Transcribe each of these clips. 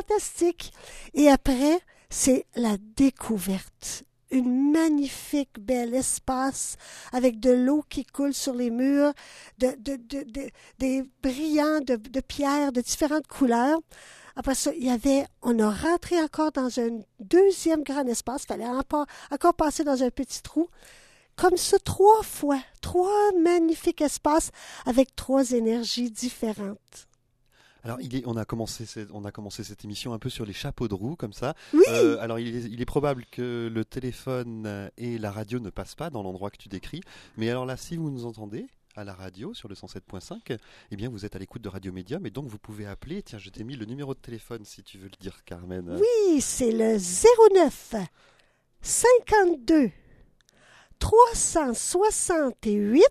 fantastique. Et après, c'est la découverte. Une magnifique bel espace avec de l'eau qui coule sur les murs, de, de, de, des brillants de, de pierres de différentes couleurs. Après ça, il y avait, on a rentré encore dans un deuxième grand espace. Il fallait encore, encore passer dans un petit trou. Comme ça, trois fois, trois magnifiques espaces avec trois énergies différentes. Alors, il est, on, a commencé, on a commencé cette émission un peu sur les chapeaux de roue, comme ça. Oui. Euh, alors, il est, il est, probable que le téléphone et la radio ne passent pas dans l'endroit que tu décris. Mais alors là, si vous nous entendez à la radio sur le 107.5, eh bien, vous êtes à l'écoute de Radio Médium et donc vous pouvez appeler. Tiens, je t'ai mis le numéro de téléphone si tu veux le dire, Carmen. Oui, c'est le 09 52 368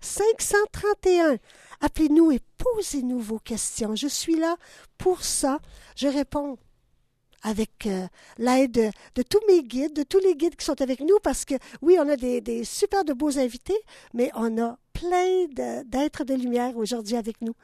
531. Appelez-nous et posez-nous vos questions. Je suis là pour ça. Je réponds avec euh, l'aide de tous mes guides, de tous les guides qui sont avec nous, parce que oui, on a des, des super de beaux invités, mais on a plein d'êtres de, de lumière aujourd'hui avec nous.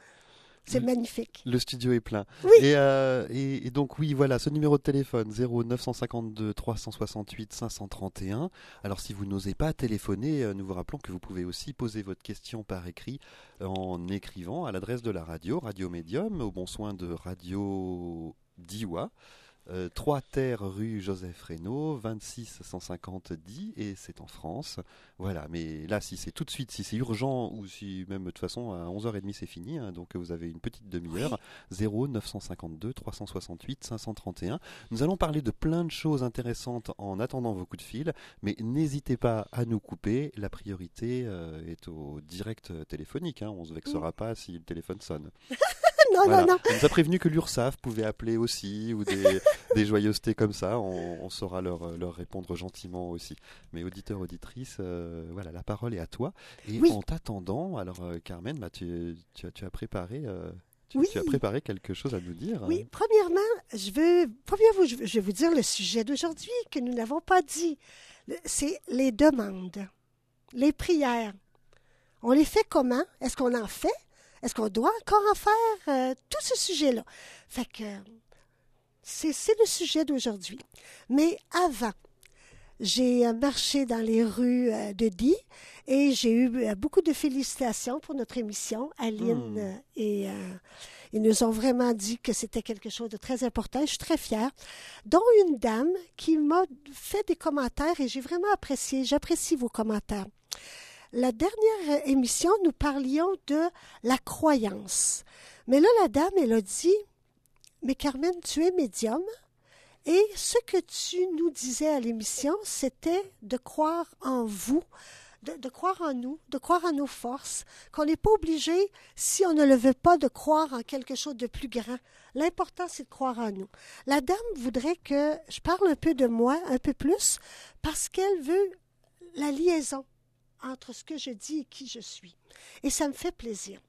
C'est magnifique. Le studio est plein. Oui. Et, euh, et, et, donc oui, voilà, ce numéro de téléphone 0952 368 531. Alors si vous n'osez pas téléphoner, euh, nous vous rappelons que vous pouvez aussi poser votre question par écrit en écrivant à l'adresse de la radio, Radio Médium, au bon soin de Radio Diwa. Euh, 3 Terres rue Joseph Reynaud, 26 150 10 et c'est en France. Voilà, mais là si c'est tout de suite, si c'est urgent ou si même de toute façon à 11h30 c'est fini, hein, donc vous avez une petite demi-heure, oui. 0 952 368 531. Nous allons parler de plein de choses intéressantes en attendant vos coups de fil, mais n'hésitez pas à nous couper, la priorité euh, est au direct téléphonique, hein, on ne se vexera pas si le téléphone sonne. non, voilà. non, non. On nous a prévenu que l'URSSAF pouvait appeler aussi, ou des, des joyeusetés comme ça. On, on, saura leur, leur répondre gentiment aussi. Mais auditeur, auditrice, euh, voilà, la parole est à toi. Et oui. en t'attendant, alors euh, Carmen, bah, tu, tu, as, tu as préparé. Euh, tu, oui. tu, as préparé quelque chose à nous dire. Oui, premièrement, je veux, premièrement, je vais vous dire le sujet d'aujourd'hui que nous n'avons pas dit. C'est les demandes, les prières. On les fait comment? Est-ce qu'on en fait? Est-ce qu'on doit encore en faire euh, tout ce sujet-là? Fait que c'est le sujet d'aujourd'hui. Mais avant, j'ai marché dans les rues euh, de Die et j'ai eu euh, beaucoup de félicitations pour notre émission. Aline Hmm. et ils nous ont vraiment dit que c'était quelque chose de très important. Je suis très fière. Dont une dame qui m'a fait des commentaires et j'ai vraiment apprécié. J'apprécie vos commentaires la dernière émission, nous parlions de la croyance. Mais là, la dame, elle a dit, mais Carmen, tu es médium et ce que tu nous disais à l'émission, c'était de croire en vous, de, de, croire en nous, de croire en nos forces, qu'on n'est pas obligé, si on ne le veut pas, de croire en quelque chose de plus grand. L'important, c'est de croire en nous. La dame voudrait que je parle un peu de moi, un peu plus, parce qu'elle veut la liaison entre ce que je dis et qui je suis. Et ça me fait plaisir.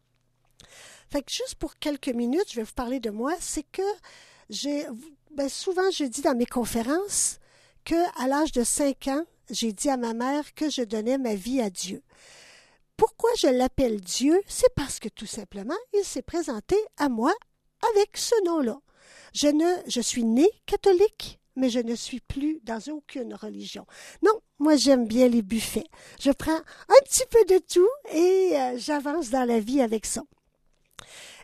Fait que juste pour quelques minutes, je vais vous parler de moi. C'est que j'ai, ben souvent, je dis dans mes conférences que à l'âge de 5 ans, j'ai dit à ma mère que je donnais ma vie à Dieu. Pourquoi je l'appelle Dieu? C'est parce que tout simplement, il s'est présenté à moi avec ce nom-là. Je ne, je suis née catholique, mais je ne suis plus dans aucune religion. Non, moi j'aime bien les buffets. Je prends un petit peu de tout et euh, j'avance dans la vie avec ça.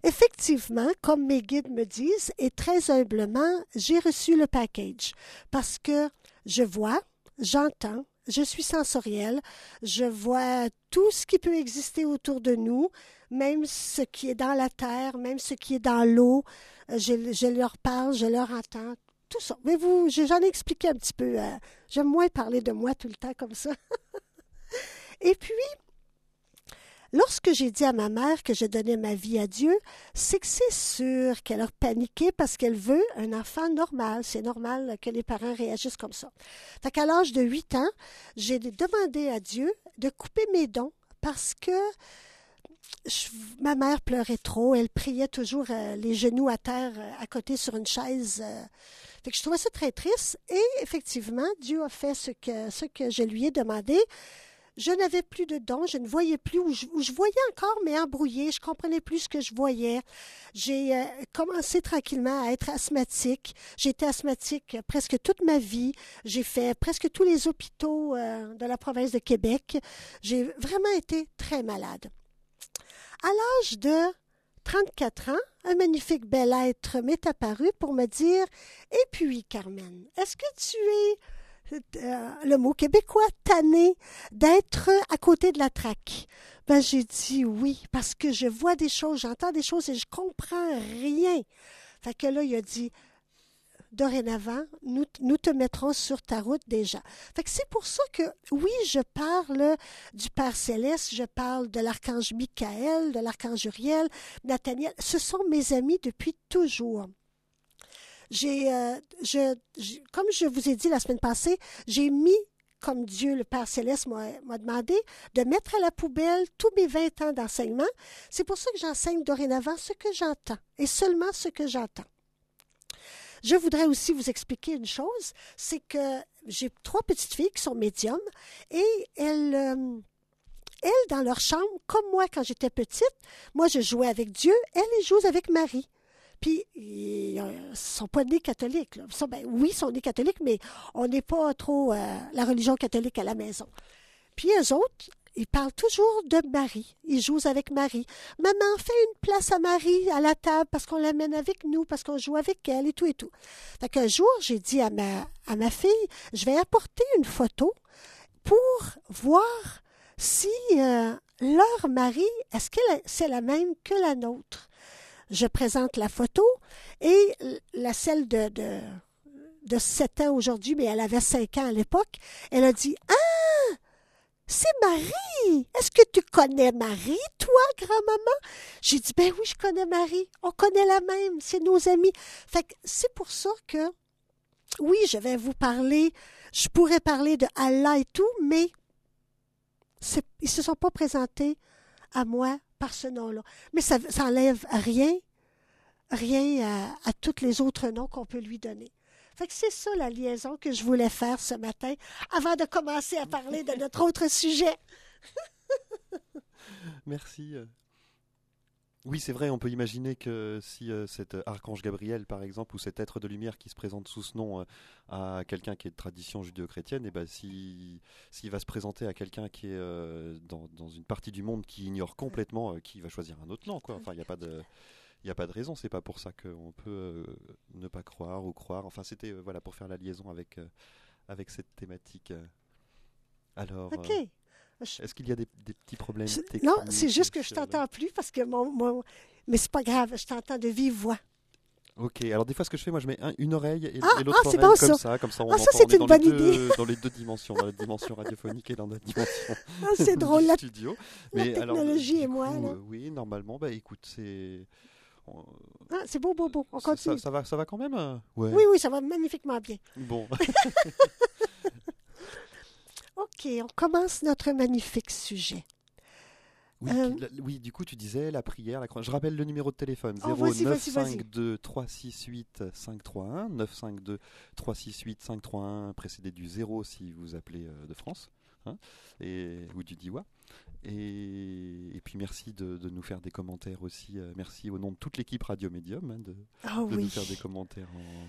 Effectivement, comme mes guides me disent, et très humblement, j'ai reçu le package parce que je vois, j'entends, je suis sensorielle, je vois tout ce qui peut exister autour de nous, même ce qui est dans la terre, même ce qui est dans l'eau, je, je leur parle, je leur entends, Mais vous, j'en ai expliqué un petit peu. Euh, J'aime moins parler de moi tout le temps comme ça. Et puis, lorsque j'ai dit à ma mère que je donnais ma vie à Dieu, c'est que c'est sûr qu'elle a paniqué parce qu'elle veut un enfant normal. C'est normal que les parents réagissent comme ça. Fait qu'à l'âge de 8 ans, j'ai demandé à Dieu de couper mes dons parce que ma mère pleurait trop. Elle priait toujours euh, les genoux à terre euh, à côté sur une chaise. Euh, que je trouvais ça très triste et effectivement, Dieu a fait ce que, je lui ai demandé. je n'avais plus de dons, je ne voyais plus, ou je, voyais encore, mais embrouillé, je comprenais plus ce que je voyais. J'ai commencé tranquillement à être asthmatique. J'ai été asthmatique presque toute ma vie. J'ai fait presque tous les hôpitaux de la province de Québec. J'ai vraiment été très malade. À l'âge de 34 ans, un magnifique bel être m'est apparu pour me dire Et puis, Carmen, est-ce que tu es euh, le mot québécois, tanné d'être à côté de la traque. Ben, j'ai dit oui, parce que je vois des choses, j'entends des choses et je comprends rien. Fait que là, il a dit, dorénavant, nous, te mettrons sur ta route déjà. Fait c'est pour ça que, oui, je parle du Père Céleste, je parle de l'archange Michael, de l'archange Uriel, Nathaniel. Ce sont mes amis depuis toujours j'ai, euh, comme je vous ai dit la semaine passée, j'ai mis comme Dieu, le Père Céleste, m'a demandé de mettre à la poubelle tous mes 20 ans d'enseignement. C'est pour ça que j'enseigne dorénavant ce que j'entends et seulement ce que j'entends. Je voudrais aussi vous expliquer une chose, c'est que j'ai trois petites filles qui sont médiums et elles, euh, dans leur chambre, comme moi quand j'étais petite, moi je jouais avec Dieu, elles, jouent avec Marie. Puis, ils ne sont pas nés catholiques. ben, oui, ils sont nés catholiques, mais on n'est pas trop euh, la religion catholique à la maison. Puis, eux autres, ils parlent toujours de Marie. Ils jouent avec Marie. Maman, fait une place à Marie à la table parce qu'on l'amène avec nous, parce qu'on joue avec elle et tout et tout. Fait qu'un jour, j'ai dit à ma, à ma fille, je vais apporter une photo pour voir si euh, leur Marie, est-ce que c'est la même que la nôtre? je présente la photo et la celle de, de, de 7 ans aujourd'hui, mais elle avait 5 ans à l'époque, elle a dit Ah, c'est Marie. Est-ce que tu connais Marie, toi, grand-maman? J'ai dit, ben oui, je connais Marie. On connaît la même. C'est nos amis. Fait que c'est pour ça que, oui, je vais vous parler, je pourrais parler de Allah et tout, mais ils se sont pas présentés à moi par ce nom-là. Mais ça n'enlève rien, rien à, à tous les autres noms qu'on peut lui donner. Que c'est ça la liaison que je voulais faire ce matin avant de commencer à parler de notre autre sujet. Merci. Oui, c'est vrai, on peut imaginer que si euh, cet archange Gabriel, par exemple, ou cet être de lumière qui se présente sous ce nom euh, à quelqu'un qui est de tradition judéo-chrétienne, et eh ben, s'il va se présenter à quelqu'un qui est euh, dans, une partie du monde qui ignore complètement, qui va choisir un autre nom. Quoi. Enfin, il n'y a pas de... Il a pas de raison, c'est pas pour ça qu'on peut ne pas croire ou croire. Enfin, c'était voilà pour faire la liaison avec avec cette thématique. Alors, ok. Est-ce qu'il y a des, petits problèmes techniques Non, c'est juste que je t'entends plus parce que mon, mon... mais c'est pas grave, je t'entends de vive voix. Ok, alors des fois ce que je fais, moi je mets une oreille et, ah, l'autre ah, oreille comme ça. ça. comme ça on ah, ça c'est une bonne idée. dans les deux dimensions, dans la dimension radiophonique et dans la dimension ah, c'est drôle, la, studio. Mais la technologie alors, et moi. là. oui, normalement, bah écoute, c'est... Ah, c'est beau, beau, beau. On continue. Ça, va, ça va quand même euh? ouais. Oui, oui, ça va magnifiquement bien. Bon. OK, on commence notre magnifique sujet. Euh, oui, du coup, tu disais la prière, la. Je rappelle le numéro de téléphone 0952 368 531 952 368 531 précédé du 0 si vous appelez euh, de France hein, et, ou du Diwa. Et, et, puis merci de, nous faire des commentaires aussi. Euh, merci au nom de toute l'équipe Radio Médium hein, de, ah de nous faire des commentaires en,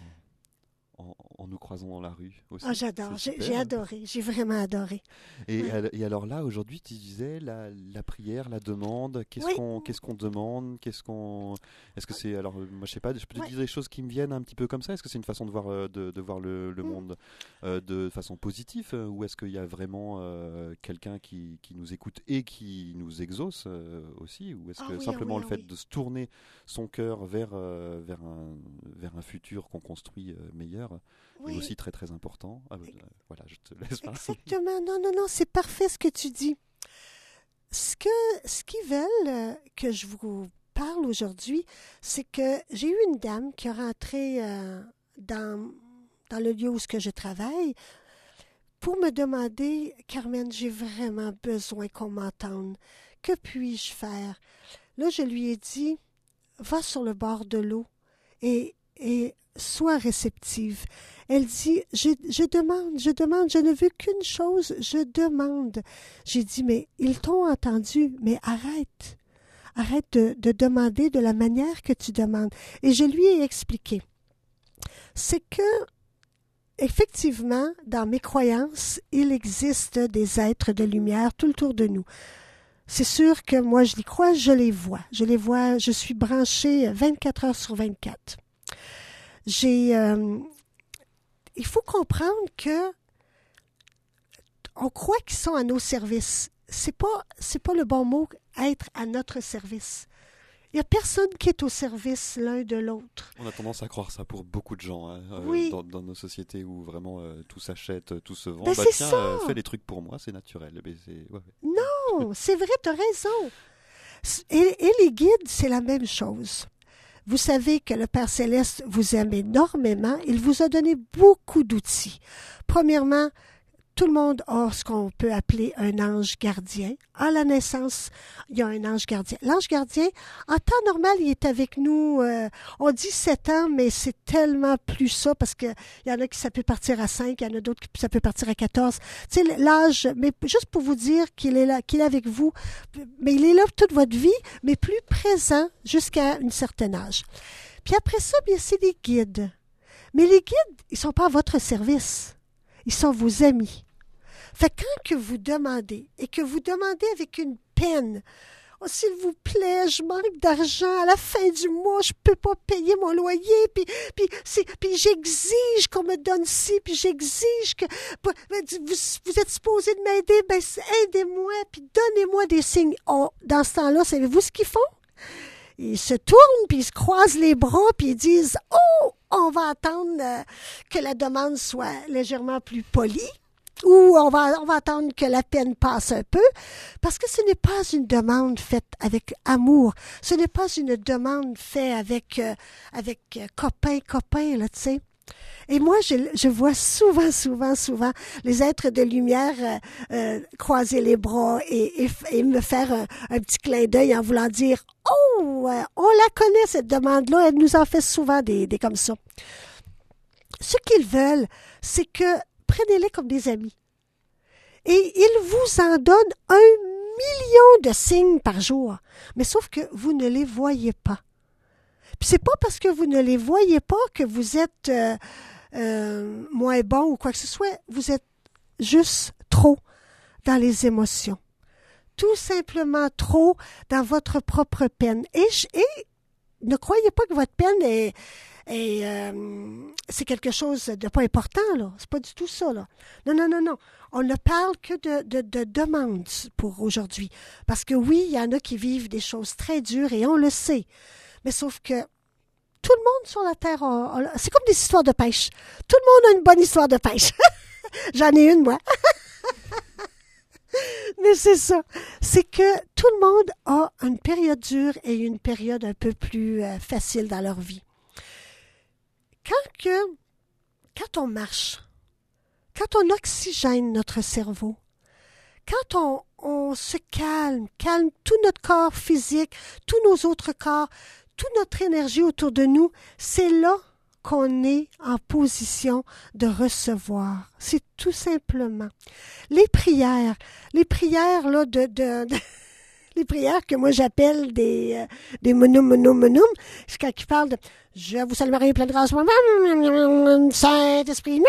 en, nous croisant dans la rue aussi. Ah, j'adore, j'ai adoré, j'ai vraiment adoré. Et, alors là, aujourd'hui, tu disais la, prière, la demande, qu'est-ce qu'on qu'est-ce qu'on demande, qu'est-ce qu'on est-ce que c'est alors moi je sais pas, je peux te dire des choses qui me viennent un petit peu comme ça, est-ce que c'est une façon de voir euh, de, voir le, mm. monde euh, de façon positive euh, ou est-ce qu'il y a vraiment quelqu'un qui, qui, nous écoute et qui nous exauce aussi? Ou est-ce ah que ah simplement le fait de se tourner son cœur vers vers un vers un futur qu'on construit meilleur oui. aussi très très important. Ah, euh, voilà, je te laisse Exactement. Non, non, non, c'est parfait ce que tu dis. Ce que ce qu'ils veulent euh, que je vous parle aujourd'hui, c'est que j'ai eu une dame qui est rentrée euh, dans, dans le lieu où ce que je travaille pour me demander, Carmen, j'ai vraiment besoin qu'on m'entende. Que puis-je faire? Là, je lui ai dit, va sur le bord de l'eau et, et sois réceptive. Elle dit, je, je demande, je demande, je ne veux qu'une chose, je demande. J'ai dit, mais ils t'ont entendu, mais arrête. Arrête de, de demander de la manière que tu demandes. Et je lui ai expliqué. C'est que effectivement, dans mes croyances, il existe des êtres de lumière tout autour de nous. C'est sûr que moi, je les crois, je les vois. Je les vois, je suis branchée 24 heures sur 24. J'ai. Euh, il faut comprendre que on croit qu'ils sont à nos services. C'est pas, c'est pas le bon mot, être à notre service. Il n'y a personne qui est au service l'un de l'autre. On a tendance à croire ça pour beaucoup de gens hein, euh, dans, nos sociétés où vraiment euh, tout s'achète, tout se vend. Ben, bah, tiens, euh, fais les trucs pour moi, c'est naturel. Non, c'est vrai, tu as raison. Et, et les guides, c'est la même chose. Vous savez que le Père céleste vous aime énormément. Il vous a donné beaucoup d'outils. Premièrement, tout le monde a ce qu'on peut appeler un ange gardien. À la naissance, il y a un ange gardien. L'ange gardien, en temps normal, il est avec nous, euh, on dit 7 ans, mais c'est tellement plus ça parce qu'il y en a qui ça peut partir à 5, il y en a d'autres qui ça peut partir à 14. Tu sais, l'âge, mais juste pour vous dire qu'il est là, qu'il est avec vous, mais il est là toute votre vie, mais plus présent jusqu'à un certain âge. Puis après ça, bien, c'est des guides. Mais les guides, ils sont pas à votre service. Ils sont vos amis. Fait quand que vous demandez et que vous demandez avec une peine, oh, s'il vous plaît, je manque d'argent à la fin du mois, je peux pas payer mon loyer, puis puis puis j'exige qu'on me donne ci, puis j'exige que vous, êtes supposé de m'aider, ben aidez-moi, puis donnez-moi des signes. Oh, dans ce temps-là, savez-vous ce qu'ils font? Ils se tournent, puis ils se croisent les bras, puis ils disent "Oh, on va attendre euh, que la demande soit légèrement plus polie ou on va, on va attendre que la peine passe un peu, parce que ce n'est pas une demande faite avec amour, ce n'est pas une demande faite avec, euh, avec euh, copain, copain, là, tu sais. Et moi, je, vois souvent, souvent, souvent les êtres de lumière croiser les bras et, me faire un, petit clin d'œil en voulant dire Oh, on la connaît, cette demande-là, elle nous en fait souvent des, des comme ça. Ce qu'ils veulent, c'est que prenez-les comme des amis. Et ils vous en donnent un million de signes par jour. Mais sauf que vous ne les voyez pas. Puis c'est pas parce que vous ne les voyez pas que vous êtes euh, euh, moins bon ou quoi que ce soit. Vous êtes juste trop dans les émotions. Tout simplement trop dans votre propre peine. Et, et ne croyez pas que votre peine est, euh, c'est quelque chose de pas important, là. C'est pas du tout ça, là. Non, non, non, non. On ne parle que de, de, de demandes pour aujourd'hui. Parce que oui, il y en a qui vivent des choses très dures et on le sait. Mais sauf que tout le monde sur la Terre c'est comme des histoires de pêche. Tout le monde a une bonne histoire de pêche. J'en ai une, moi. Mais c'est ça. C'est que tout le monde a une période dure et une période un peu plus euh, facile dans leur vie quand, que, quand on marche, quand on oxygène notre cerveau, quand on, on se calme, calme tout notre corps physique, tous nos autres corps, toute notre énergie autour de nous, c'est là qu'on est en position de recevoir. C'est tout simplement. Les prières, les prières là de, de, de les prières que moi j'appelle des, euh, des monum, monum, monum. C'est quand ils parlent de Je vous salue Marie, pleine de grâce, Saint-Esprit.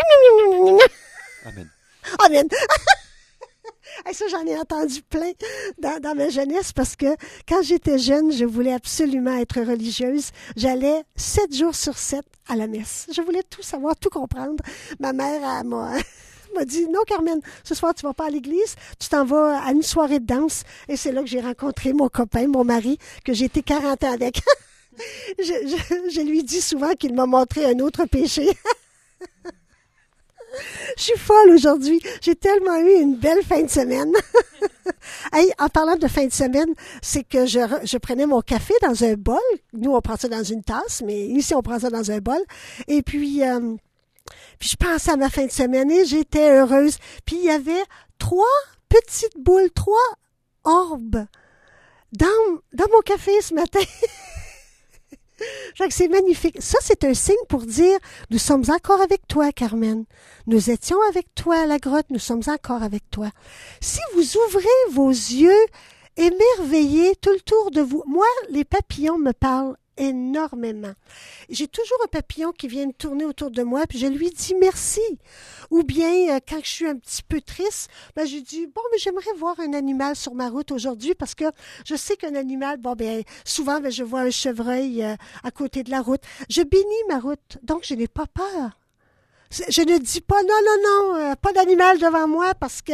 Amen. Amen. Et ça, j'en ai entendu plein dans, ma jeunesse parce que quand j'étais jeune, je voulais absolument être religieuse. J'allais sept jours sur sept à la messe. Je voulais tout savoir, tout comprendre. Ma mère m'a m'a dit Non, Carmen, ce soir, tu vas pas à l'église, tu t'en vas à une soirée de danse. Et c'est là que j'ai rencontré mon copain, mon mari, que j'ai été 40 ans avec. je, je, lui dis souvent qu'il m'a montré un autre péché. je suis folle aujourd'hui. J'ai tellement eu une belle fin de semaine. hey, en parlant de fin de semaine, c'est que je, je, prenais mon café dans un bol. Nous, on prend ça dans une tasse, mais ici, on prend ça dans un bol. Et puis, euh, puis je pensais à ma fin de semaine et j'étais heureuse. Puis il y avait trois petites boules, trois orbes dans, dans mon café ce matin. C'est magnifique. Ça, c'est un signe pour dire, nous sommes encore avec toi, Carmen. Nous étions avec toi à la grotte, nous sommes encore avec toi. Si vous ouvrez vos yeux émerveillés tout le tour de vous, moi, les papillons me parlent énormément. J'ai toujours un papillon qui vient tourner autour de moi, puis je lui dis merci. Ou bien, euh, quand je suis un petit peu triste, ben, je dis, bon, mais j'aimerais voir un animal sur ma route aujourd'hui parce que je sais qu'un animal, bon, ben, souvent, ben, je vois un chevreuil euh, à côté de la route. Je bénis ma route, donc je n'ai pas peur. Je ne dis pas non, non, non, euh, pas d'animal devant moi parce que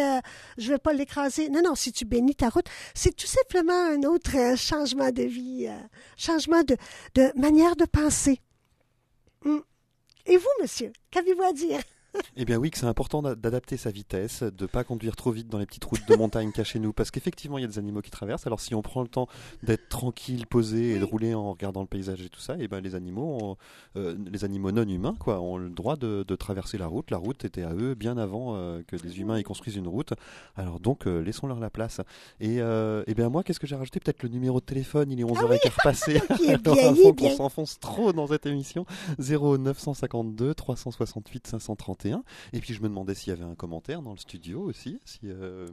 je ne vais pas l'écraser. Non, non, si tu bénis ta route, c'est tout simplement un autre euh, changement de vie, euh, changement de, de manière de penser. Hum. Et vous, monsieur, qu'avez-vous à dire? Eh bien oui, que c'est important d'adapter sa vitesse, de ne pas conduire trop vite dans les petites routes de montagne chez nous, parce qu'effectivement il y a des animaux qui traversent. Alors si on prend le temps d'être tranquille, posé et de rouler en regardant le paysage et tout ça, et eh ben les animaux, euh, les animaux non humains, quoi, ont le droit de, traverser la route. La route était à eux bien avant euh, que les humains y construisent une route. Alors donc euh, laissons-leur la place. Et, eh bien moi, qu'est-ce que j'ai rajouté? Peut-être le numéro de téléphone. Il est 11h15 ah passé. avant qu'on s'enfonce trop dans cette émission. 0952 368 530 et puis je me demandais s'il y avait un commentaire dans le studio aussi, si euh,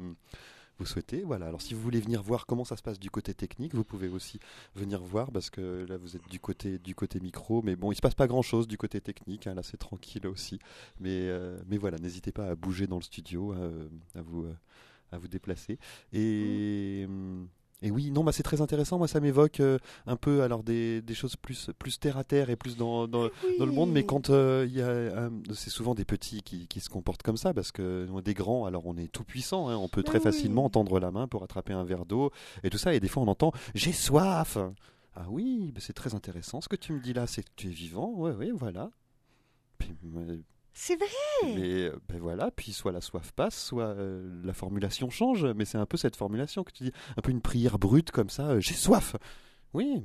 vous souhaitez. Voilà. Alors si vous voulez venir voir comment ça se passe du côté technique, vous pouvez aussi venir voir parce que là vous êtes du côté du côté micro, mais bon il se passe pas grand chose du côté technique. Hein, là c'est tranquille aussi. Mais euh, mais voilà, n'hésitez pas à bouger dans le studio, à vous à vous déplacer et mm. Et oui, non, bah c'est très intéressant. Moi, ça m'évoque euh, un peu alors des, des, choses plus plus terre à terre et plus dans dans, dans le monde. Mais quand euh, il y a, c'est souvent des petits qui, qui, se comportent comme ça parce que des grands, alors on est tout puissant. Hein, on peut très facilement tendre la main pour attraper un verre d'eau et tout ça. Et des fois, on entend j'ai soif. Ah oui, bah, c'est très intéressant. Ce que tu me dis là, c'est que tu es vivant. Oui, oui, voilà. C'est vrai. Mais euh, ben voilà, puis soit la soif passe, soit euh, la formulation change. Mais c'est un peu cette formulation que tu dis, un peu une prière brute comme ça. Euh, j'ai soif. Oui,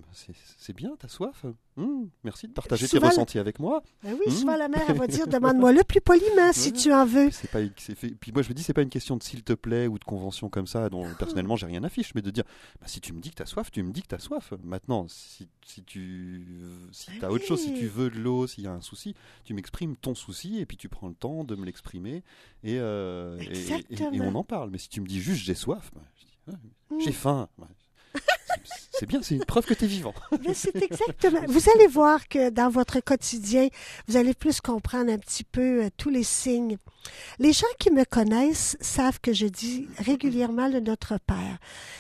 c'est bien, t'as soif. Hum, merci de partager tes ressentis avec moi. Ben oui, souvent hum. la mère va dire demande-moi le plus poliment si tu en veux. Pas, Puis moi je me dis c'est pas une question de s'il te plaît ou de convention comme ça dont personnellement j'ai rien à fiche, mais de dire bah, si tu me dis que t'as soif, tu me dis que t'as soif. Maintenant, si, si tu si ben as autre chose, si tu veux de l'eau, s'il y a un souci, tu m'exprimes ton souci et puis tu prends le temps de me l'exprimer et, euh, et, on en parle. Mais si tu me dis juste j'ai soif, bah, ah, j'ai hum. faim. C'est bien, c'est une preuve que tu es vivant. c'est exactement. Vous allez voir que dans votre quotidien, vous allez plus comprendre un petit peu euh, tous les signes. Les gens qui me connaissent savent que je dis régulièrement le Notre Père.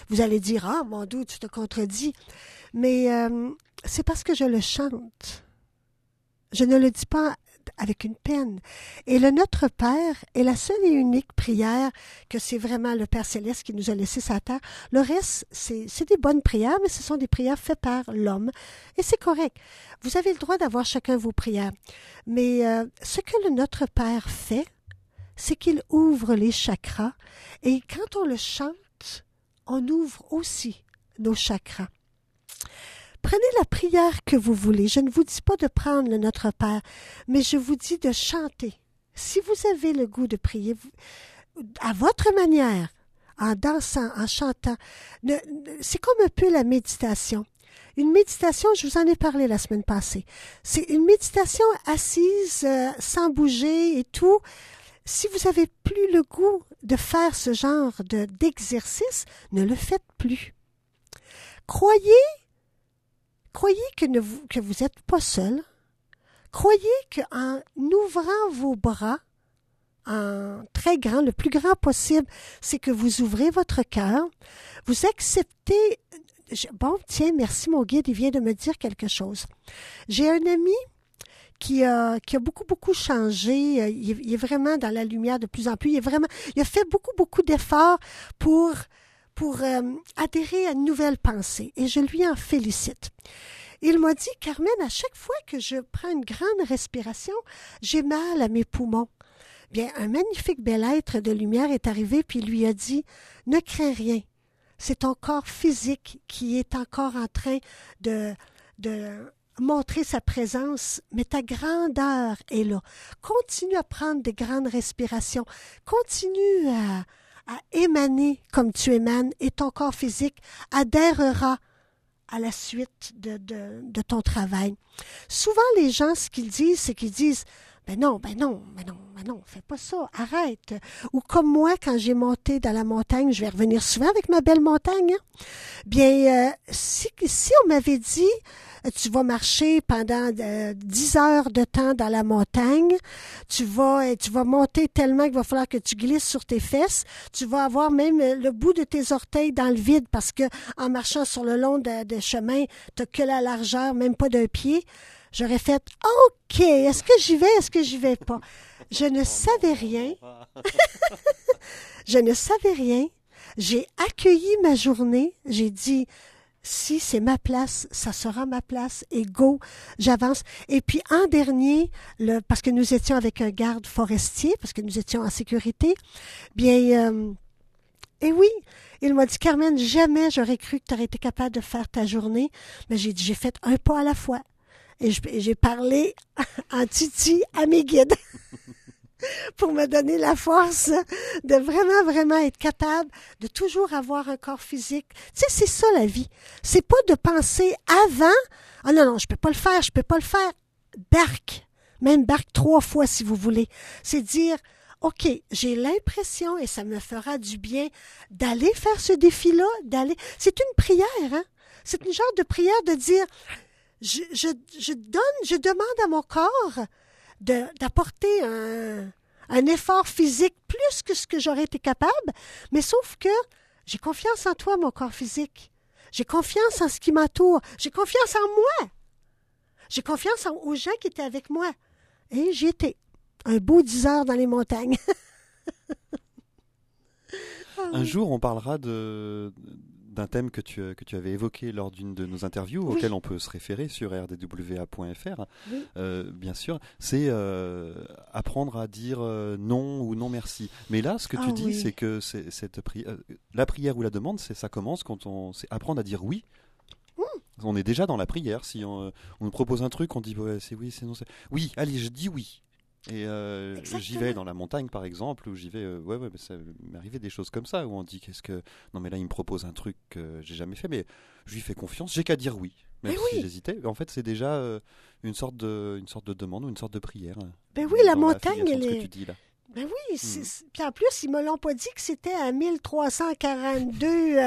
Vous allez dire, ah, mon Dieu, tu te contredis. Mais euh, c'est parce que je le chante. Je ne le dis pas avec une peine. Et le Notre Père est la seule et unique prière que c'est vraiment le Père céleste qui nous a laissé sa terre. Le reste, c'est des bonnes prières, mais ce sont des prières faites par l'homme. Et c'est correct. Vous avez le droit d'avoir chacun vos prières. Mais euh, ce que le Notre Père fait, c'est qu'il ouvre les chakras. Et quand on le chante, on ouvre aussi nos chakras. Prenez la prière que vous voulez. Je ne vous dis pas de prendre Notre Père, mais je vous dis de chanter. Si vous avez le goût de prier, à votre manière, en dansant, en chantant, c'est comme un peu la méditation. Une méditation, je vous en ai parlé la semaine passée. C'est une méditation assise, euh, sans bouger et tout. Si vous avez plus le goût de faire ce genre de d'exercice, ne le faites plus. Croyez Croyez que, vous, n'êtes pas seul. Croyez qu'en ouvrant vos bras, en très grand, le plus grand possible, c'est que vous ouvrez votre cœur, vous acceptez. Bon, tiens, merci, mon guide, il vient de me dire quelque chose. J'ai un ami qui a, qui a beaucoup, beaucoup changé. Il, est vraiment dans la lumière de plus en plus. Il, est vraiment, il a fait beaucoup, beaucoup d'efforts pour pour euh, adhérer à une nouvelle pensée et je lui en félicite. Il m'a dit, Carmen, à chaque fois que je prends une grande respiration, j'ai mal à mes poumons. Bien, un magnifique bel être de lumière est arrivé puis lui a dit, ne crains rien. C'est ton corps physique qui est encore en train de, de montrer sa présence, mais ta grandeur est là. Continue à prendre des grandes respirations. Continue à, à émaner comme tu émanes et ton corps physique adhérera à la suite de, ton travail. Souvent, les gens, ce qu'ils disent, c'est qu'ils disent ben non, ben non, ben non, ben non, fais pas ça, arrête. Ou comme moi, quand j'ai monté dans la montagne, je vais revenir souvent avec ma belle montagne. Hein. Bien, euh, si, on m'avait dit, euh, tu vas marcher pendant euh, dix heures de temps dans la montagne, tu vas, tu vas monter tellement qu'il va falloir que tu glisses sur tes fesses, tu vas avoir même le bout de tes orteils dans le vide parce que en marchant sur le long des de chemins, t'as que la largeur, même pas d'un pied j'aurais fait OK, est-ce que j'y vais, est-ce que j'y vais pas? Je ne savais rien. je ne savais rien. J'ai accueilli ma journée. J'ai dit, si c'est ma place, ça sera ma place et go, j'avance. Et puis en dernier, parce que nous étions avec un garde forestier, parce que nous étions en sécurité, bien, euh, et oui, il m'a dit, Carmen, jamais j'aurais cru que tu aurais été capable de faire ta journée, mais j'ai dit, j'ai fait un pas à la fois et j'ai parlé en titi à mes guides pour me donner la force de vraiment, vraiment être capable de toujours avoir un corps physique. Tu sais, c'est ça la vie. C'est pas de penser avant, ah oh non, non, je peux pas le faire, je peux pas le faire. Barque. Même barque trois fois si vous voulez. C'est dire, OK, j'ai l'impression, et ça me fera du bien, d'aller faire ce défi-là, d'aller. C'est une prière, hein? C'est une genre de prière de dire, je, je, je donne, je demande à mon corps d'apporter un, un effort physique plus que ce que j'aurais été capable, mais sauf que j'ai confiance en toi, mon corps physique. J'ai confiance en ce qui m'entoure. J'ai confiance en moi. J'ai confiance aux gens qui étaient avec moi. Et j'y étais. Un beau dix heures dans les montagnes. un jour, on parlera de, d'un thème que tu, que tu avais évoqué lors d'une de nos interviews, auquel on peut se référer sur rdwa.fr, euh, bien sûr, c'est euh, apprendre à dire euh, non ou non merci. Mais là, ce que tu ah dis, c'est que cette la prière ou la demande, c'est ça commence quand on c'est apprendre à dire oui. Mmh. On est déjà dans la prière. Si on, on nous propose un truc, on dit c'est oui, c'est non. Oui, allez, je dis oui. Et euh, j'y vais dans la montagne, par exemple, où j'y vais. Euh, ouais, ouais, mais ça m'est arrivé des choses comme ça, où on dit qu'est-ce que. Non, mais là, il me propose un truc que j'ai jamais fait, mais je lui fais confiance, j'ai qu'à dire oui. Même si j'hésitais. En fait, c'est déjà euh, une, sorte de, une sorte de demande ou une sorte de prière. Ben oui, la montagne, elle est. Tu dis, là. Ben oui, hmm. puis en plus, ils me l'ont pas dit que c'était à 1342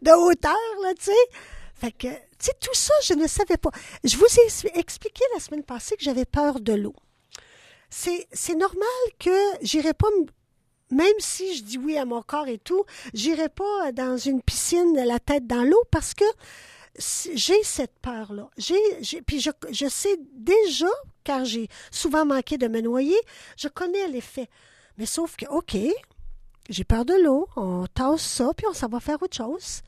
de hauteur, là, tu sais. Fait que, tu sais, tout ça, je ne savais pas. Je vous ai expliqué la semaine passée que j'avais peur de l'eau. C'est, normal que j'irai pas, même si je dis oui à mon corps et tout, j'irai pas dans une piscine la tête dans l'eau parce que j'ai cette peur-là. J'ai, puis je, je sais déjà, car j'ai souvent manqué de me noyer, je connais l'effet. Mais sauf que, OK, j'ai peur de l'eau, on tasse ça, puis on s'en va faire autre chose.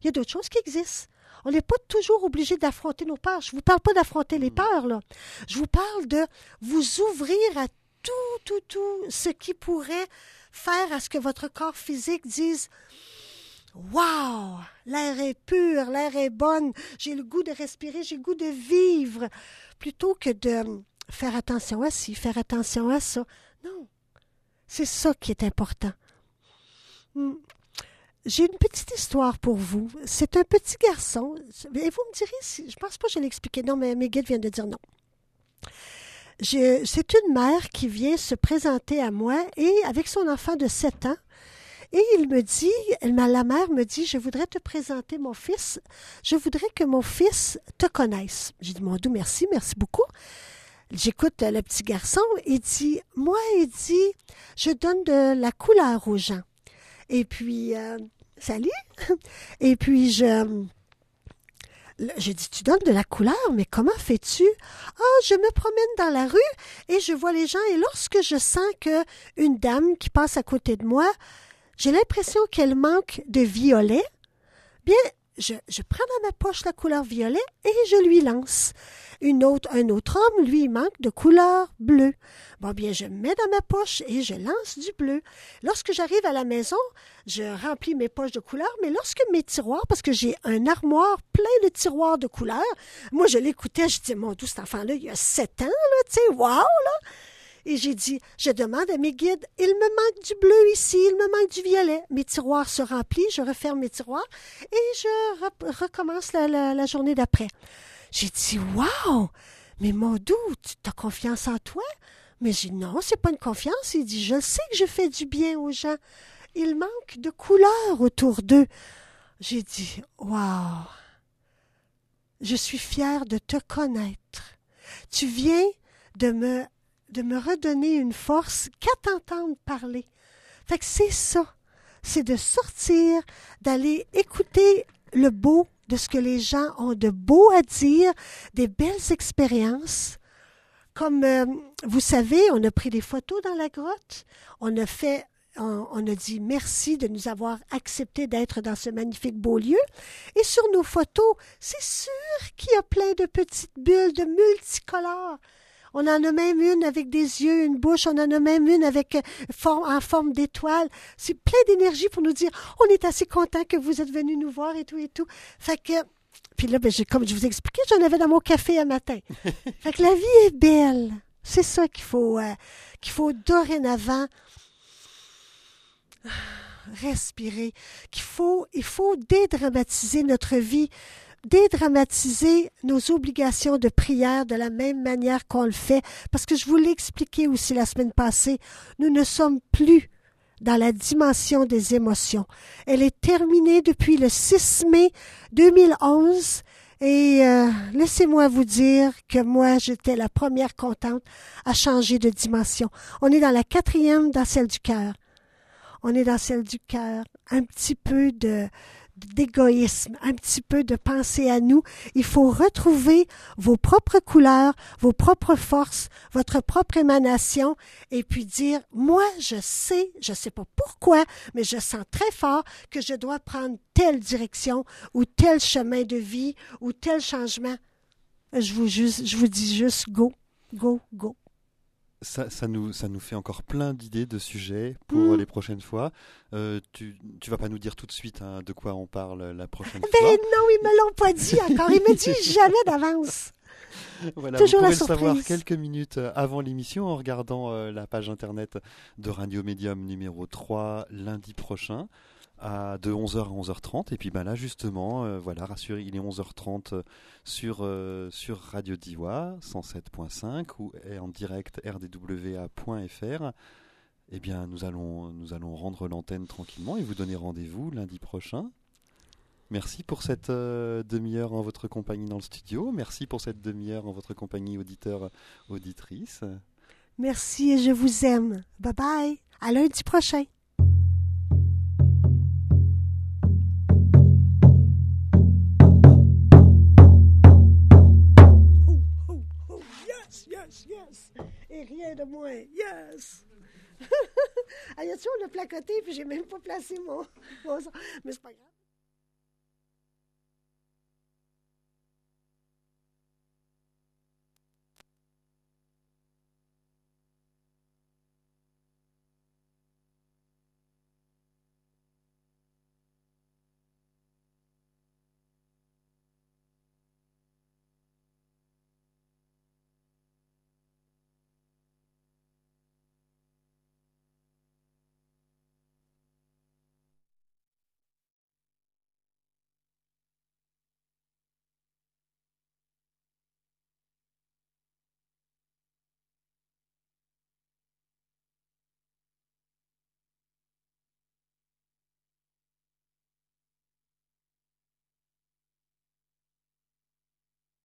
Il y a d'autres choses qui existent. On n'est pas toujours obligé d'affronter nos peurs. Je ne vous parle pas d'affronter les mm. peurs, là. Je vous parle de vous ouvrir à tout, tout, tout ce qui pourrait faire à ce que votre corps physique dise Wow! L'air est pur, l'air est bon, j'ai le goût de respirer, j'ai le goût de vivre. Plutôt que de faire attention à ci, faire attention à ça. Non. C'est ça qui est important. Hmm. J'ai une petite histoire pour vous. C'est un petit garçon. Et vous me direz si. Je pense pas que je l'ai expliqué. Non, mais mes guides viennent de dire non. C'est une mère qui vient se présenter à moi et avec son enfant de 7 ans. Et il me dit, la mère me dit, je voudrais te présenter mon fils. Je voudrais que mon fils te connaisse. J'ai dit, mon doux, merci, merci beaucoup. J'écoute le petit garçon. Il dit, moi, il dit, je donne de la couleur aux gens. Et puis, euh, salut. Et puis, je. Je dis, tu donnes de la couleur, mais comment fais-tu? Ah, je me promène dans la rue et je vois les gens et lorsque je sens que une dame qui passe à côté de moi, j'ai l'impression qu'elle manque de violet, bien, je, prends dans ma poche la couleur violet et je lui lance. Un autre homme, lui, manque de couleur bleue. Bon, bien, je mets dans ma poche et je lance du bleu. Lorsque j'arrive à la maison, je remplis mes poches de couleurs, mais lorsque mes tiroirs, parce que j'ai un armoire plein de tiroirs de couleurs, moi, je l'écoutais, je disais, mon doux, cet enfant-là, il y a sept ans, là, tu sais, wow, là. Et j'ai dit, je demande à mes guides, il me manque du bleu ici, il me manque du violet. Mes tiroirs se remplissent, je referme mes tiroirs et je recommence la, journée d'après. J'ai dit, waouh, mais mon doux, tu as confiance en toi? Mais j'ai dit, non, c'est pas une confiance. Il dit, je sais que je fais du bien aux gens. Il manque de couleurs autour d'eux. J'ai dit, waouh, je suis fière de te connaître. Tu viens de me de me redonner une force qu'à t'entendre parler. Fait que c'est ça. C'est de sortir, d'aller écouter le beau de ce que les gens ont de beau à dire, des belles expériences. Comme euh, vous savez, on a pris des photos dans la grotte, on a fait on, a dit merci de nous avoir accepté d'être dans ce magnifique beau lieu. Et sur nos photos, c'est sûr qu'il y a plein de petites bulles de multicolores. On en a même une avec des yeux, une bouche. On en a même une avec euh, en forme d'étoile. C'est plein d'énergie pour nous dire on est assez content que vous êtes venu nous voir et tout et tout. Fait que puis là, ben, comme je vous ai expliqué, j'en avais dans mon café un matin. fait que la vie est belle. C'est ça qu'il faut, euh, qu'il faut dorénavant respirer, qu'il faut, il faut dédramatiser notre vie dédramatiser nos obligations de prière de la même manière qu'on le fait, parce que je vous l'ai expliqué aussi la semaine passée, nous ne sommes plus dans la dimension des émotions. Elle est terminée depuis le 6 mai 2011 et euh, laissez-moi vous dire que moi, j'étais la première contente à changer de dimension. On est dans la quatrième, dans celle du cœur. On est dans celle du cœur. Un petit peu de, d'égoïsme, un petit peu de penser à nous. Il faut retrouver vos propres couleurs, vos propres forces, votre propre émanation, et puis dire, moi, je sais, je sais pas pourquoi, mais je sens très fort que je dois prendre telle direction ou tel chemin de vie ou tel changement. Je vous, je vous dis juste go, go, go ça, ça, nous, ça nous fait encore plein d'idées de sujets pour mm. les prochaines fois. Euh, tu, tu vas pas nous dire tout de suite hein, de quoi on parle la prochaine fois. non, ils me l'ont pas dit encore. Ils me disent jamais d'avance. Voilà, Toujours vous pouvez le savoir quelques minutes avant l'émission en regardant euh, la page internet de Radio Medium numéro 3 lundi prochain de 11h à 11h30 et puis ben là justement euh, voilà rassurez il est 11h30 euh, sur euh, sur Radio Diwa 107.5 ou en direct rdwa.fr eh bien nous allons nous allons rendre l'antenne tranquillement et vous donner rendez-vous lundi prochain Merci pour cette demi-heure en votre compagnie dans le studio. Merci pour cette demi-heure en votre compagnie auditeur auditrice. Merci et je vous aime. Bye bye. À lundi prochain. De moins, yes! a-tu, on a placoté, puis j'ai même pas placé mon, mon... Mais c'est pas grave.